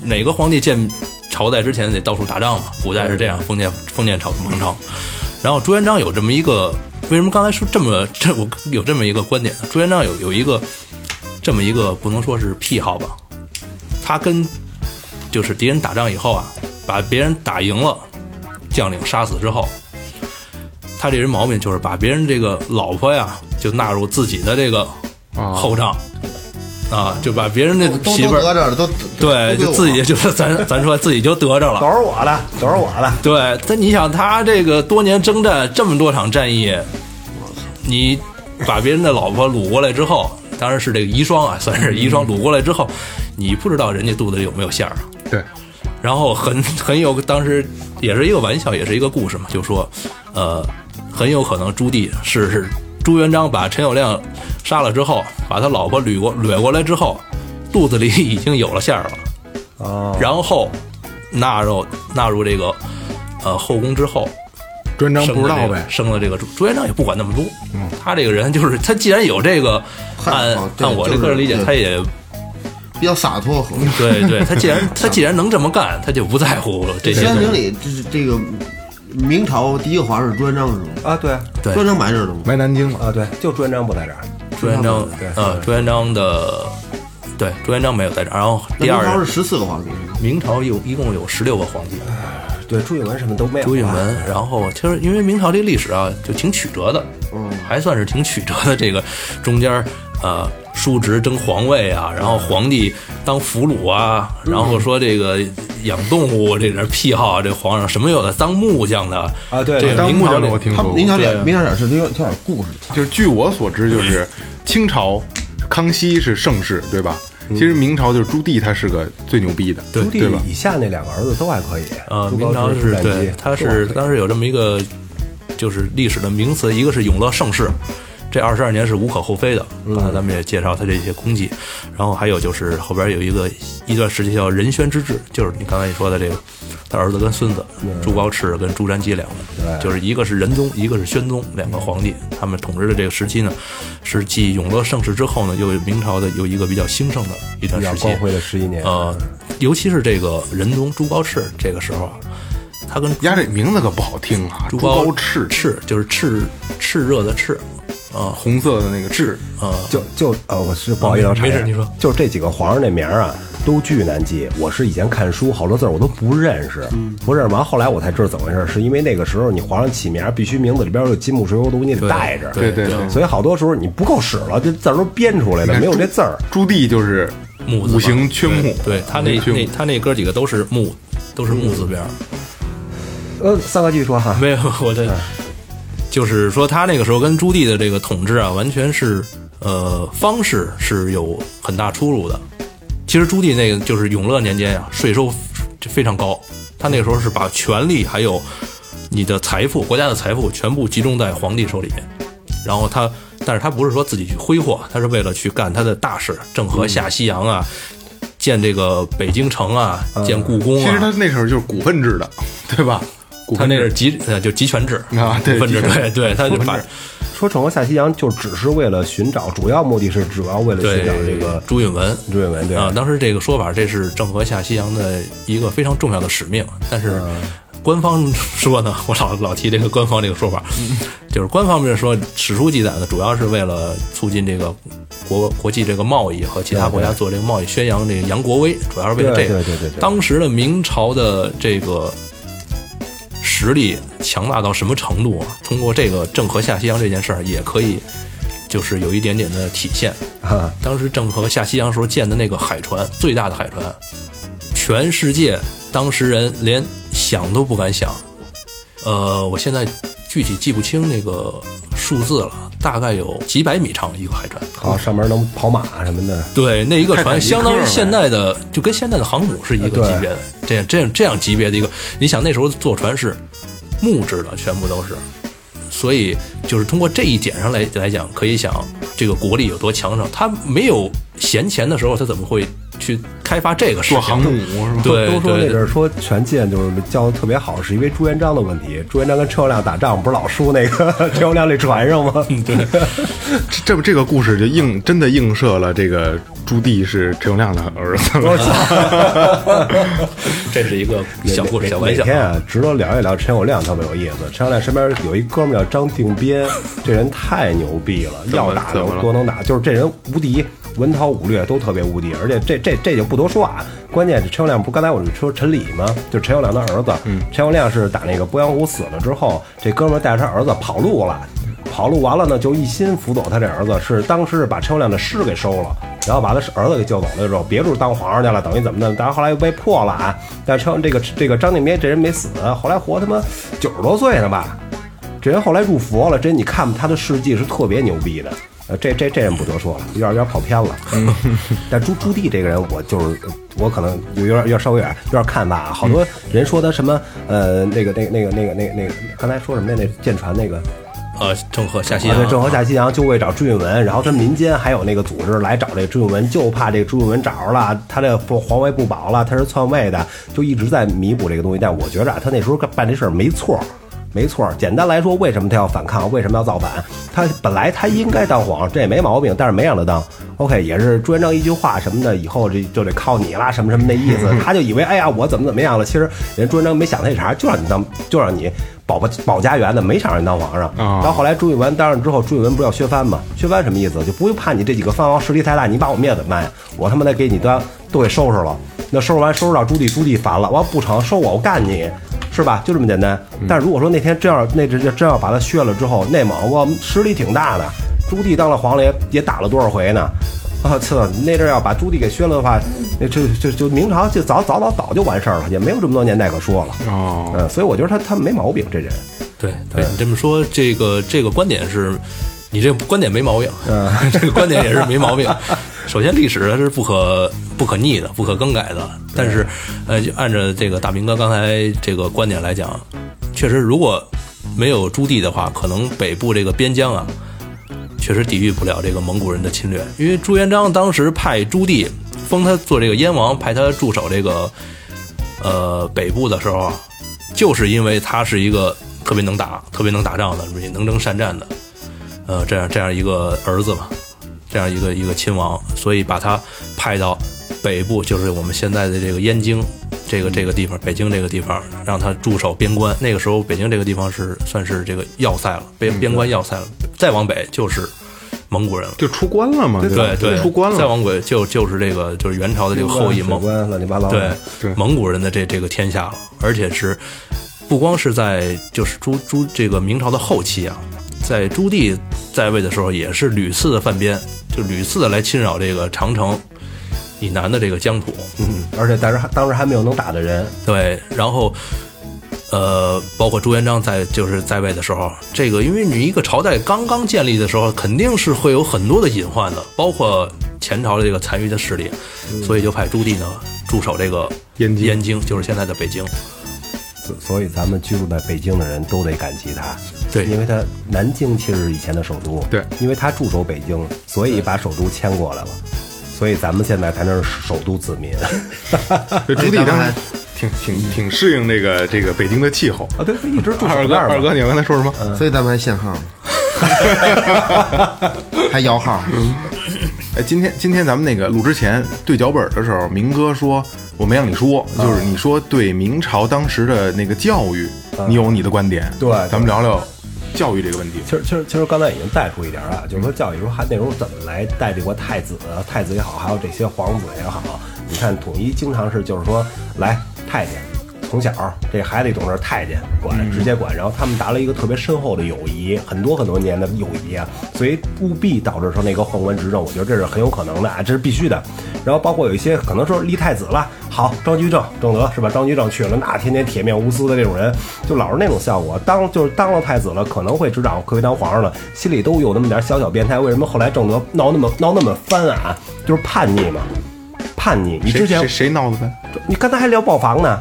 哪个皇帝建朝代之前得到处打仗嘛？古代是这样，封建封建朝王朝。然后朱元璋有这么一个，为什么刚才说这么这我有这么一个观点呢？朱元璋有有一个这么一个不能说是癖好吧，他跟就是敌人打仗以后啊，把别人打赢了，将领杀死之后，他这人毛病就是把别人这个老婆呀，就纳入自己的这个后账，啊，就把别人的媳妇儿，都得着了，都对，就自己就是咱 [LAUGHS] 咱说自己就得着了都。是我的，都是我的。对，但你想他这个多年征战这么多场战役，你把别人的老婆掳过来之后，当然是这个遗孀啊，算是遗孀掳过来之后，你不知道人家肚子里有没有馅儿啊。对，然后很很有当时也是一个玩笑，也是一个故事嘛，就说，呃，很有可能朱棣是是朱元璋把陈友谅杀了之后，把他老婆捋过掠过来之后，肚子里已经有了馅儿了，哦，然后纳入纳入这个呃后宫之后，朱元璋不知道呗，生了这个朱朱元璋也不管那么多，他这个人就是他既然有这个，按按我这就是个人理解，他也比较洒脱。对对，他既然 [LAUGHS] 他既然能这么干，他就不在乎这些东西。西安陵里这是这个明朝第一个皇上是朱元璋是吗？啊，对对朱元璋埋这儿的吗？埋南京了。啊，对，就朱元璋不在这儿。朱元璋对，呃，朱元璋的，对，朱元璋没有在这儿。然后第二明朝是十四个皇帝，明朝有一共有十六个皇帝，对，朱允炆什么都没有啊。朱允炆。然后其实因为明朝这历史啊，就挺曲折的，嗯，还算是挺曲折的。这个中间儿呃，叔侄争皇位啊，然后皇帝当俘虏啊，然后说这个养动物这点癖好啊，这皇上什么有的当木匠的啊对这当木匠的我听说过，明朝点明朝点是有点有点故事，就是据我所知，就是清朝康熙是盛世，对吧？其实明朝就是朱棣，他是个最牛逼的，朱对吧棣？以下那两个儿子都还可以。呃，明朝是对，他是当时有这么一个，就是历史的名词，一个是永乐盛世，这二十二年是无可厚非的。刚才咱们也介绍他这些功绩，然后还有就是后边有一个一段时期叫仁宣之治，就是你刚才你说的这个，他儿子跟孙子朱高炽跟朱瞻基两个，就是一个是仁宗，一个是宣宗，两个皇帝，他们统治的这个时期呢，是继永乐盛世之后呢，又有明朝的有一个比较兴盛的一段时期光。辉的十一年。呃，尤其是这个仁宗朱高炽这个时候啊，他跟丫这名字可不好听啊，朱高高炽，炽就是炽炽热的炽，啊红色的那个痣，啊，就就呃，我是不好意思，没事你说就是这几个皇上那名儿啊，都巨难记。我是以前看书，好多字儿我都不认识，不认识完，后来我才知道怎么回事，是因为那个时候你皇上起名必须名字里边有金木水火土，你得带着。对对对。所以好多时候你不够使了，这字儿都编出来的，没有这字儿。朱棣就是木五行缺木，对他那缺木那他那哥几个都是木，都是木字边儿。呃，三哥继续说哈。没有，我这就是说他那个时候跟朱棣的这个统治啊，完全是呃方式是有很大出入的。其实朱棣那个就是永乐年间啊，税收非常高，他那个时候是把权力还有你的财富、国家的财富全部集中在皇帝手里面。然后他，但是他不是说自己去挥霍，他是为了去干他的大事，郑和下西洋啊，建这个北京城啊，建故宫啊。其实他那时候就是股份制的，对吧？股他份制那是集呃就集权制啊对股份制，对对，他就把说郑和下西洋就只是为了寻找，主要目的是主要为了寻找这个朱允炆朱允炆对啊，当时这个说法，这是郑和下西洋的一个非常重要的使命，但是。官方说呢，我老老提这个官方这个说法，[LAUGHS] 就是官方面说，史书记载呢，主要是为了促进这个国国际这个贸易和其他国家做这个贸易，宣扬这个扬国威，主要是为了这个。对对对对对当时的明朝的这个实力强大到什么程度啊？通过这个郑和下西洋这件事儿，也可以就是有一点点的体现。啊，当时郑和下西洋时候建的那个海船，最大的海船，全世界当时人连想都不敢想。呃，我现在具体记不清那个数字了，大概有几百米长一个海船。啊，上面能跑马什么的。对，那一个船 [LAUGHS] 相当于现在的，就跟现在的航母是一个级别的，这样这样这样级别的一个。你想那时候坐船是木质的，全部都是，所以就是通过这一点上来来讲，可以想这个国力有多强盛。他没有闲钱的时候，他怎么会去开发这个事情？做航母是吧？对都说那阵儿说权健就是教的特别好，是因为朱元璋的问题。朱元璋跟陈友谅打仗，不是老输那个陈友谅那船上吗？对，这这不这个故事就映真的映射了这个朱棣是陈友谅的儿子了。[LAUGHS] 这是一个小故事、小玩笑每。天啊，值得聊一聊陈友谅，特别有意思。陈友谅身边有一哥们叫张定边，这人太牛逼了，要打怎么了多能打，就是这人无敌，文韬武略都特别无敌。而且这这这就不多说啊，关键是陈友谅不刚才我说陈理吗？就是陈友谅的儿子。嗯，陈友谅是打那个鄱阳湖死了之后，这哥们儿带着他儿子跑路了。跑路完了呢，就一心辅佐他这儿子，是当时把陈友谅的尸给收了，然后把他儿子给救走了之后，别处当皇上去了，等于怎么的？但是后来又被破了啊。但是陈这个这个张定边这人没死，后来活他妈九十多岁呢吧。这人后来入佛了，这你看他的事迹是特别牛逼的。呃，这这这人不多说了，有点有点跑偏了。但朱朱棣这个人，我就是我可能有有点有点稍微有点有点看法啊。好多人说他什么呃那个那个那个那个那个那个，刚才说什么呀？那舰船那个呃，郑和下西啊，洋，对，郑和下西洋就为找朱允文，然后他民间还有那个组织来找这朱允文，就怕这个朱允文找着了，他这不皇位不保了，他是篡位的，就一直在弥补这个东西。但我觉着啊，他那时候办这事儿没错儿。没错，简单来说，为什么他要反抗？为什么要造反？他本来他应该当皇，这也没毛病，但是没让他当。OK，也是朱元璋一句话什么的，以后这就得靠你啦，什么什么那意思。[LAUGHS] 他就以为，哎呀，我怎么怎么样了？其实人朱元璋没想那茬，就让你当，就让你保保保家园的，没想让你当皇上。啊然后后来朱允炆当上之后，朱允炆不是要削藩吗？削藩什么意思？就不用怕你这几个藩王势力太大，你把我灭怎么办呀？我他妈得给你当都给收拾了。那收拾完收拾到朱棣，朱棣烦了，我要不成收我，我干你。是吧？就这么简单。但如果说那天真要那真真要把他削了之后，内蒙我实力挺大的，朱棣当了皇了也也打了多少回呢？[LAUGHS] 啊，操！那阵儿要把朱棣给削了的话，那这这就明朝就早早早早就完事儿了，也没有这么多年代可说了。哦，嗯，所以我觉得他他没毛病，这人。对对，你这么说，这个这个观点是，你这观点没毛病，[LAUGHS] 这个观点也是没毛病。[LAUGHS] 首先，历史它是不可不可逆的，不可更改的。但是，呃，就按照这个大明哥刚才这个观点来讲，确实如果没有朱棣的话，可能北部这个边疆啊，确实抵御不了这个蒙古人的侵略。因为朱元璋当时派朱棣封他做这个燕王，派他驻守这个呃北部的时候啊，就是因为他是一个特别能打、特别能打仗的，也能征善战的，呃，这样这样一个儿子吧，这样一个一个亲王，所以把他派到北部，就是我们现在的这个燕京这个这个地方，北京这个地方，让他驻守边关。那个时候，北京这个地方是算是这个要塞了，边边关要塞了。再往北就是蒙古人了。就出关了嘛，吧对对，出关了。再往北就就是这个就是元朝的这个后裔蒙关乱七八糟对。对蒙古人的这这个天下了，而且是不光是在就是朱朱这个明朝的后期啊，在朱棣在位的时候，也是屡次的犯边，就屡次的来侵扰这个长城以南的这个疆土。嗯，而且当时还当时还没有能打的人。对，然后呃，包括朱元璋在就是在位的时候，这个因为你一个朝代刚刚建立的时候，肯定是会有很多的隐患的，包括前朝的这个残余的势力，所以就派朱棣呢驻守这个燕京燕京，就是现在的北京。所所以咱们居住在北京的人都得感激他，对。因为他南京其实是以前的首都，对。因为他驻守北京，所以把首都迁过来了，所以咱们现在才能是首都子民。[LAUGHS] 这朱棣当时挺挺挺适应这个这个北京的气候。啊，对，一直住二哥，二哥，你刚才说什么？所以咱们还限号。呢，[LAUGHS] 还摇号。哎，今天今天咱们那个录之前对脚本的时候，明哥说我没让你说，就是你说对明朝当时的那个教育，你有你的观点。对咱们聊聊教育这个问题。其实其实其实刚才已经带出一点了，就是说教育说还那时候怎么来带这个太子，太子也好，还有这些皇子也好，你看统一经常是就是说来太监。从小这孩子一懂事，太监管，直接管，然后他们达了一个特别深厚的友谊，很多很多年的友谊啊，所以务必导致说那个宦官执政，我觉得这是很有可能的啊，这是必须的。然后包括有一些可能说立太子了，好，张居正、正德是吧？张居正去了，那天天铁面无私的这种人，就老是那种效果。当就是当了太子了，可能会执掌，可以当皇上了，心里都有那么点小小变态。为什么后来正德闹那么闹那么翻啊？就是叛逆嘛，叛逆。你之前谁谁谁闹的呗？你刚才还聊豹房呢。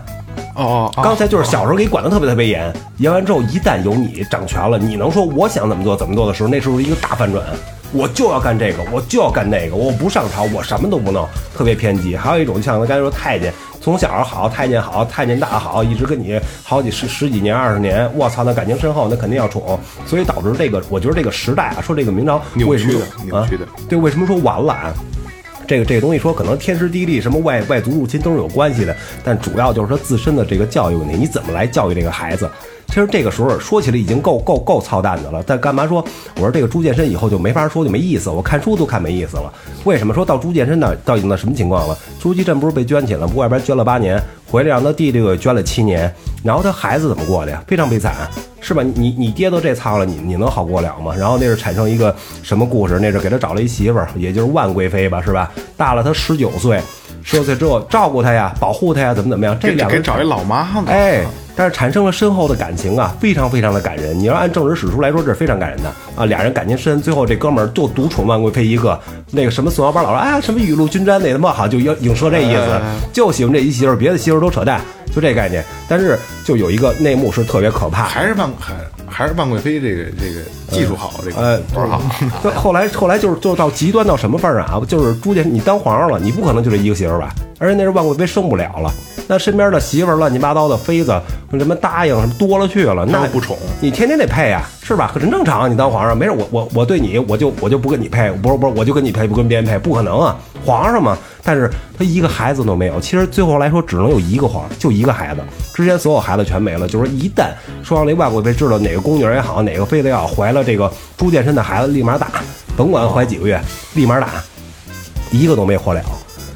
哦刚才就是小时候给你管的特别特别严，严完之后，一旦有你掌权了，你能说我想怎么做怎么做的时候，那时候一个大反转，我就要干这个，我就要干那个，我不上朝，我什么都不弄，特别偏激。还有一种像刚才说太监，从小好，太监好，太监大好，一直跟你好几十十几年、二十年，我操，那感情深厚，那肯定要宠，所以导致这个，我觉得这个时代啊，说这个明朝扭为什么曲的扭曲的啊，对，为什么说完了啊？这个这个东西说可能天时地利什么外外族入侵都是有关系的，但主要就是说自身的这个教育问题，你怎么来教育这个孩子？其实这个时候说起来已经够够够操蛋的了，但干嘛说？我说这个朱建深以后就没法说，就没意思，我看书都看没意思了。为什么说到朱建深那到底那什么情况了？朱祁镇不是被捐起了，不外边捐了八年，回来让他弟弟给捐了七年，然后他孩子怎么过的呀？非常悲惨，是吧？你你爹都这操了，你你能好过了吗？然后那是产生一个什么故事？那是给他找了一媳妇儿，也就是万贵妃吧，是吧？大了他十九岁，十九岁之后照顾他呀，保护他呀，怎么怎么样？这两个给找一老妈子。哎，但是产生了深厚的感情啊，非常非常的感人。你要按正史史书来说，这是非常感人的啊，俩人感情深，最后这哥们儿就独宠万贵妃一个。那个什么宋小宝老说，哎呀，什么雨露均沾那他妈好就影影射这意思，就喜欢这一媳妇儿，别的媳妇都扯淡，就这概念。但是就有一个内幕是特别可怕，还是万还还是万贵妃这个这个技术好，这个呃，多好。[LAUGHS] 对，后来后来就是就到极端到什么份儿上啊？就是朱见你当皇上了，你不可能就这一个媳妇儿吧？而且那是万贵妃生不了了，那身边的媳妇儿乱七八糟的妃子什么答应什么多了去了，那那不宠你天天得配啊、是吧？很正常，你当皇上没事，我我我对你我就我就不跟你配，不是不是我就跟你配，不跟别人配，不可能啊，皇上嘛。但是他一个孩子都没有，其实最后来说只能有一个皇，就一个孩子，之前所有孩子全没了。就是一旦说让那万贵妃知道哪个宫女也好，哪个妃子也好怀了这个朱见深的孩子，立马打，甭管怀几个月，立马打，一个都没活了，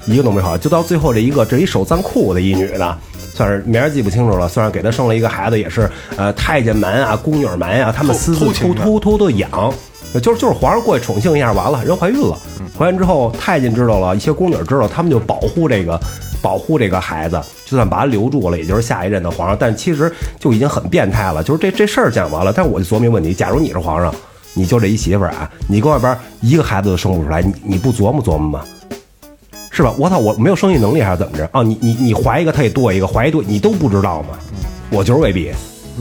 一个都没活。就到最后这一个，这一手脏裤的一女的，算是名儿记不清楚了，算是给他生了一个孩子，也是呃太监们啊、宫女们呀、他们偷私自偷偷偷偷的养。就是就是皇上过去宠幸一下，完了人怀孕了，怀孕之后太监知道了，一些宫女知道，他们就保护这个保护这个孩子，就算把他留住了，也就是下一任的皇上。但其实就已经很变态了，就是这这事儿讲完了，但是我就琢磨问题：假如你是皇上，你就这一媳妇儿啊，你跟外边一个孩子都生不出来，你你不琢磨琢磨吗？是吧？我操，我没有生育能力还是怎么着？啊，你你你怀一个，他也剁一个，怀一对，你都不知道吗？我觉得未必，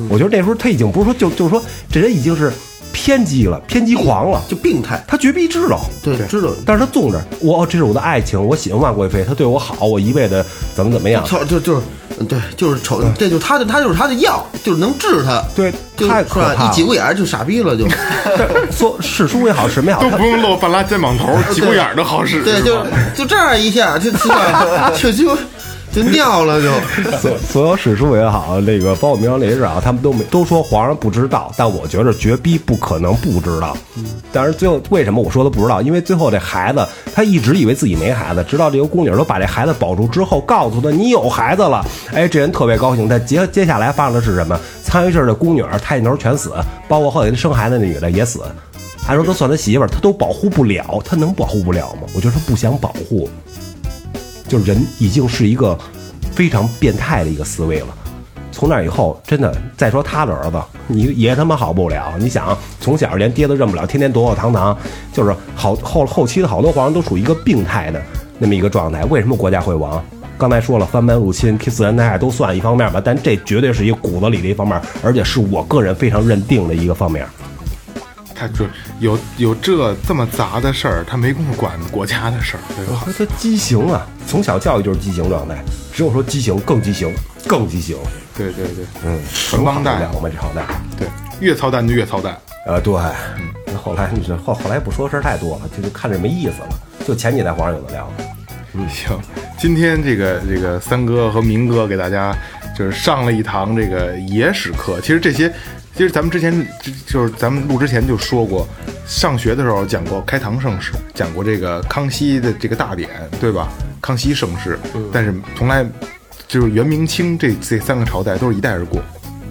我觉得那时候他已经不是说就就是说这人已经是偏激了，偏激狂了，就病态。他绝逼知道，对，知道。但是他纵着我，这是我的爱情，我喜欢万贵妃，她对我好，我一辈子怎么怎么样，操，就就是，对，就是瞅，这就是他的，他就是他的药，就是能治他。对，就太是吧？可怕了。一挤过眼儿就傻逼了，就。[LAUGHS] 说是书也好，什么也好，都不用露半拉肩膀头，挤过眼儿都好使。对，就就这样一下，就就 [LAUGHS] 就就尿了，就。[LAUGHS] 所所有史书也好，那个包括明朝烈士也好，他们都没都说皇上不知道，但我觉得绝逼不可能不知道。但是最后为什么我说他不知道？因为最后这孩子他一直以为自己没孩子，直到这个宫女都把这孩子保住之后，告诉他你有孩子了，哎，这人特别高兴。但接接下来发生的是什么？参与事儿的宫女、太监头全死，包括后来生孩子那女的也死。还说都算他媳妇儿，他都保护不了，他能保护不了吗？我觉得他不想保护。就人已经是一个非常变态的一个思维了。从那以后，真的再说他的儿子，你也他妈好不了。你想，从小连爹都认不了，天天躲躲藏藏，就是好后后期的好多皇上都属于一个病态的那么一个状态。为什么国家会亡？刚才说了，番蛮入侵、自然灾害都算一方面吧，但这绝对是一个骨子里的一方面，而且是我个人非常认定的一个方面。他就有有这这么杂的事儿，他没工夫管国家的事儿，对吧？他畸形啊，从小教育就是畸形状态，只有说畸形更畸形更畸形。对对对，嗯，成帮带了我们这朝代。对，越操蛋就越操蛋。呃，对，那后来你这后后来不说事儿太多了，就就看着没意思了。就前几代皇上有的聊，行，今天这个这个三哥和明哥给大家就是上了一堂这个野史课。其实这些，其实咱们之前就就是咱们录之前就说过，上学的时候讲过开唐盛世，讲过这个康熙的这个大典，对吧？康熙盛世，但是从来就是元明清这这三个朝代都是一带而过，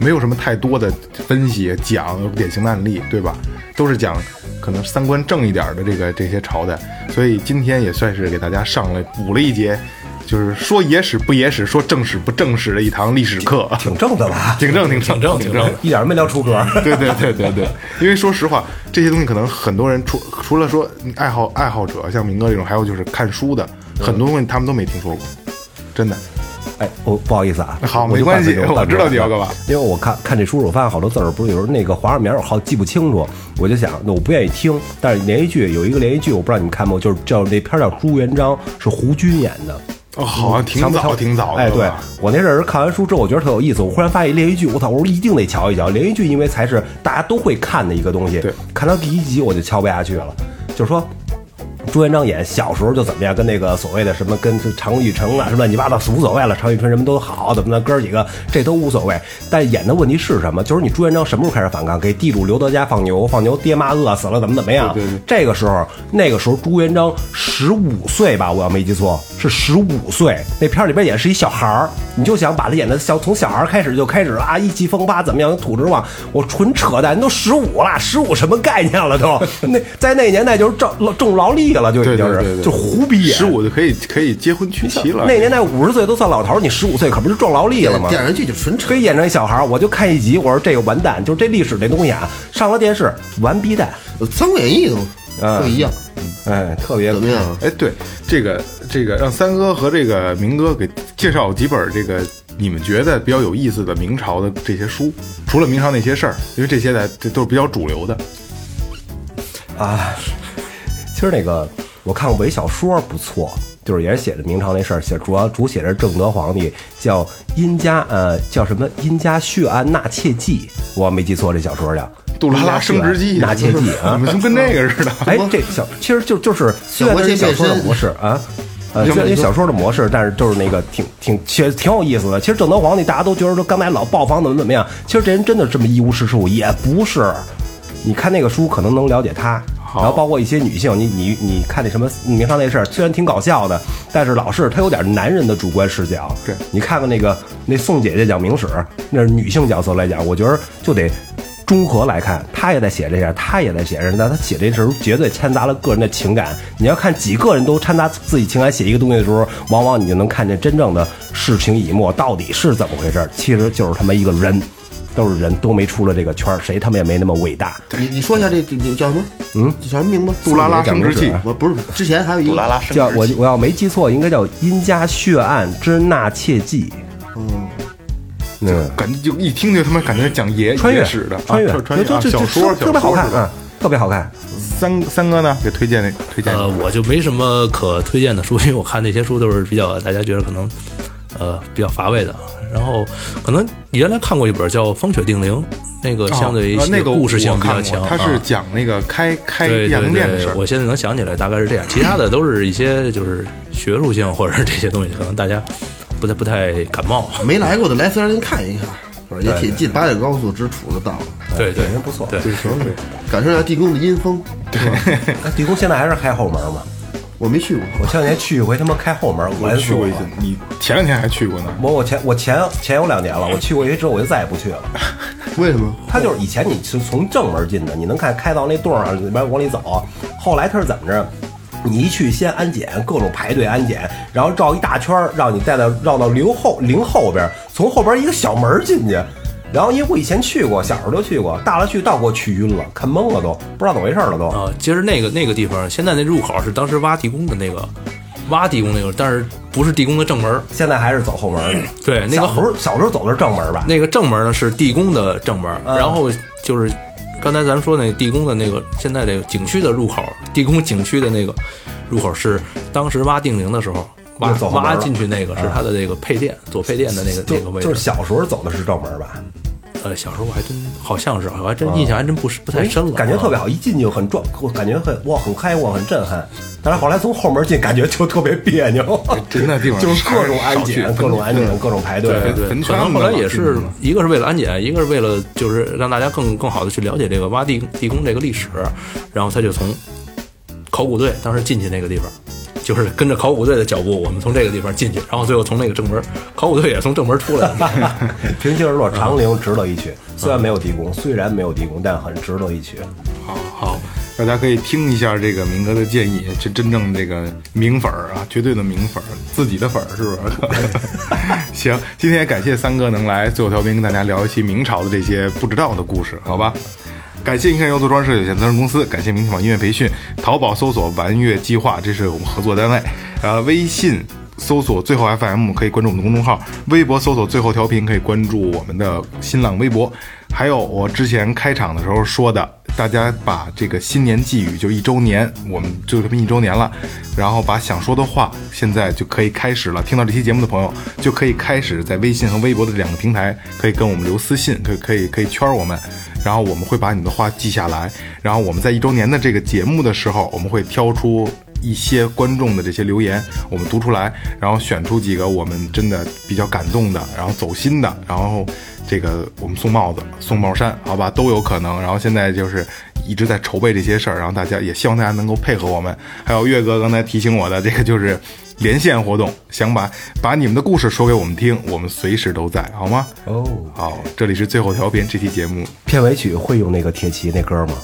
没有什么太多的分析讲典型的案例，对吧？都是讲可能三观正一点的这个这些朝代，所以今天也算是给大家上来补了一节，就是说野史不野史，说正史不正史的一堂历史课，挺正的吧？[LAUGHS] 挺正，挺挺正挺正一点没聊出格。[LAUGHS] [LAUGHS] 对对对对对，因为说实话，这些东西可能很多人除除了说爱好爱好者，像明哥这种，还有就是看书的，很多东西他们都没听说过，真的。哎，我不好意思啊，好没关系我知道你要干嘛。因为我看看这书，我发现好多字儿不是有时候那个皇上名儿我好记不清楚，我就想那我不愿意听。但是连续剧有一个连续剧，我不知道你们看没有，就是叫那片儿叫《朱元璋》，是胡军演的。哦，好像挺早瞧挺早的，哎，对我那阵儿看完书之后，我觉得特有意思。我忽然发现一连续剧，我操！我说一定得瞧一瞧。连续剧因为才是大家都会看的一个东西。对，看到第一集我就瞧不下去了，就是说。朱元璋演小时候就怎么样，跟那个所谓的什么跟常玉成啊，什么乱七八糟是无所谓了。常玉成什么都好，怎么的，哥儿几个这都无所谓。但演的问题是什么？就是你朱元璋什么时候开始反抗？给地主刘德家放牛，放牛爹妈饿死了，怎么怎么样？对对对这个时候，那个时候朱元璋十五岁吧，我要没记错，是十五岁。那片儿里边演是一小孩儿，你就想把他演的小，从小孩开始就开始啊，意气风发，怎么样，土之旺。我纯扯淡，都十五了，十五什么概念了都？[LAUGHS] 那在那年代就是挣挣劳力了。了，就已经是对对对对，就胡逼眼。十五就可以可以结婚娶妻了。那年代五十岁都算老头，你十五岁可不是壮劳力了吗？电视剧就纯扯可以演成一小孩儿，我就看一集，我说这个完蛋，就是这历史这东西啊，上了电视完逼蛋，《三国演义》啊都不一样，哎，特别怎么样？哎，对，这个这个让三哥和这个明哥给介绍几本这个你们觉得比较有意思的明朝的这些书，除了明朝那些事儿，因为这些呢这都是比较主流的。啊。其实那个我看过本小说不错，就是也是写的明朝那事儿，写主要主写的是正德皇帝，叫殷家呃叫什么殷家血案纳妾记，我没记错这小说叫杜拉拉升职记，纳妾记啊你。[LAUGHS] 们怎么跟那个似的？哎，这小其实就就是虽然它是小说的模式啊，呃，虽然有小说的模式，但是就是那个挺挺其实挺有意思的。其实正德皇帝大家都觉得说刚才老爆房怎么怎么样，其实这人真的这么一无是处也不是。你看那个书可能能了解他，然后包括一些女性，你你你看那什么明朝那事儿，虽然挺搞笑的，但是老是他有点男人的主观视角。对你看看那个那宋姐姐讲明史，那是女性角色来讲，我觉得就得综合来看，他也在写这些，他也在写这，但他写这时候绝对掺杂了个人的情感。你要看几个人都掺杂自己情感写一个东西的时候，往往你就能看见真正的世情已末到底是怎么回事儿。其实就是他妈一个人，都是人，都没出了这个圈儿，谁他妈也没那么伟大。你你说一下这这这叫什么？嗯，叫什么名字？杜拉拉升职记，我不是之前还有一个杜拉拉升叫我职记我要没记错，应该叫《殷家血案之纳妾记》。嗯，那感觉就一听就他妈感觉讲爷穿越史的，穿越，啊穿越小说特别好看小说是吧啊，特别好看。三三哥呢，给推荐那推荐。呃，我就没什么可推荐的书，因为我看那些书都是比较大家觉得可能呃比较乏味的。然后可能原来看过一本叫《风雪定陵》，那个相对于哦那个故事性比较强。它是啊讲那个开开对亚对对龙店的事儿。我现在能想起来，大概是这样。其他的都是一些就是学术性或者是这些东西，可能大家不太不太感冒。没来过的来四 S 店看一看，[LAUGHS] 反正也挺近，八点高速直杵就到了，对对，人不错。对，感受一下地宫的阴风。对 [LAUGHS] 那地宫现在还是开后门吗？我没去过，我前两年去一回，他妈开后门，我还去过一次，你前两天还去过呢。我我前我前前有两年了，我去过一回之后，我就再也不去了。[LAUGHS] 为什么？他就是以前你是从正门进的，你能看开到那洞上里边往里走。后来他是怎么着？你一去先安检，各种排队安检，然后绕一大圈儿，让你再到绕到零后陵后边，从后边一个小门进去。然后因为我以前去过，小时候就去过，大了去到给我去晕了，看懵了都，不知道怎么回事了都。啊，其实那个那个地方，现在那入口是当时挖地宫的那个 [LAUGHS] 挖地宫那个，但是不是地宫的正门。现在还是走后门呢。对，那个小时候小时候走的是正门吧？那个正门呢是地宫的正门，嗯然后就是刚才咱说那地宫的那个现在这个景区的入口，地宫景区的那个入口是当时挖定陵的时候挖进去那个是他的那个配电做配电的那个那个位置。就就是小时候走的是正门吧？呃，小时候我还真好像是，我还真印象还真不是不太深了，啊感觉特别好，一进去就很壮，我感觉很哇很开阔，很震撼。但是后来从后门进，感觉就特别别扭，真的地方 [LAUGHS] 就是各种安检，各种安检，各种排队。对对，坟可能后来也是一个是为了安检，一个是为了就是让大家更更好的去了解这个挖地地宫这个历史，然后他就从考古队当时进去那个地方，就是跟着考古队的脚步，我们从这个地方进去，然后最后从那个正门，考古队也从正门出来了。[LAUGHS] [LAUGHS] 平心而论，长陵值得一去。虽然没有地宫，虽然没有地宫，但很值得一去。好好，大家可以听一下这个明哥的建议，这真正这个明粉儿啊，绝对的明粉儿，自己的粉儿是不是？[LAUGHS] 行，今天也感谢三哥能来最后调兵跟大家聊一期明朝的这些不知道的故事，好吧？感谢银看优作装饰有限责任公司，感谢明天网音乐培训，淘宝搜索“玩乐计划”，这是我们合作单位。呃，微信搜索最后 FM 可以关注我们的公众号，微博搜索最后调频可以关注我们的新浪微博。还有我之前开场的时候说的，大家把这个新年寄语就一周年，我们就这么一周年了，然后把想说的话现在就可以开始了。听到这期节目的朋友就可以开始在微信和微博的两个平台可以跟我们留私信，可以可以可以圈我们。然后我们会把你的话记下来，然后我们在一周年的这个节目的时候，我们会挑出一些观众的这些留言，我们读出来，然后选出几个我们真的比较感动的，然后走心的，然后这个我们送帽子、送帽衫，好吧，都有可能。然后现在就是一直在筹备这些事儿，然后大家也希望大家能够配合我们。还有岳哥刚才提醒我的这个就是连线活动，想把把你们的故事说给我们听，我们随时都在，好吗？哦，好，这里是最后调频这期节目。片尾曲会用那个铁骑那歌吗？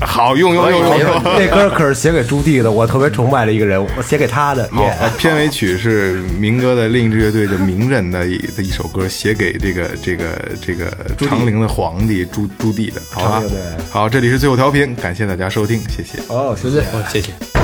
好用用用用用。那歌可是写给朱棣的，我特别崇拜的一个人，我写给他的。好，耶呃片尾曲是民歌的另一支乐队的名人的一的一首歌，写给这个这个这个长陵的皇帝朱朱棣的，好吧？好，这里是最后调频，感谢大家收听，谢谢。哦，谢谢。哦谢谢。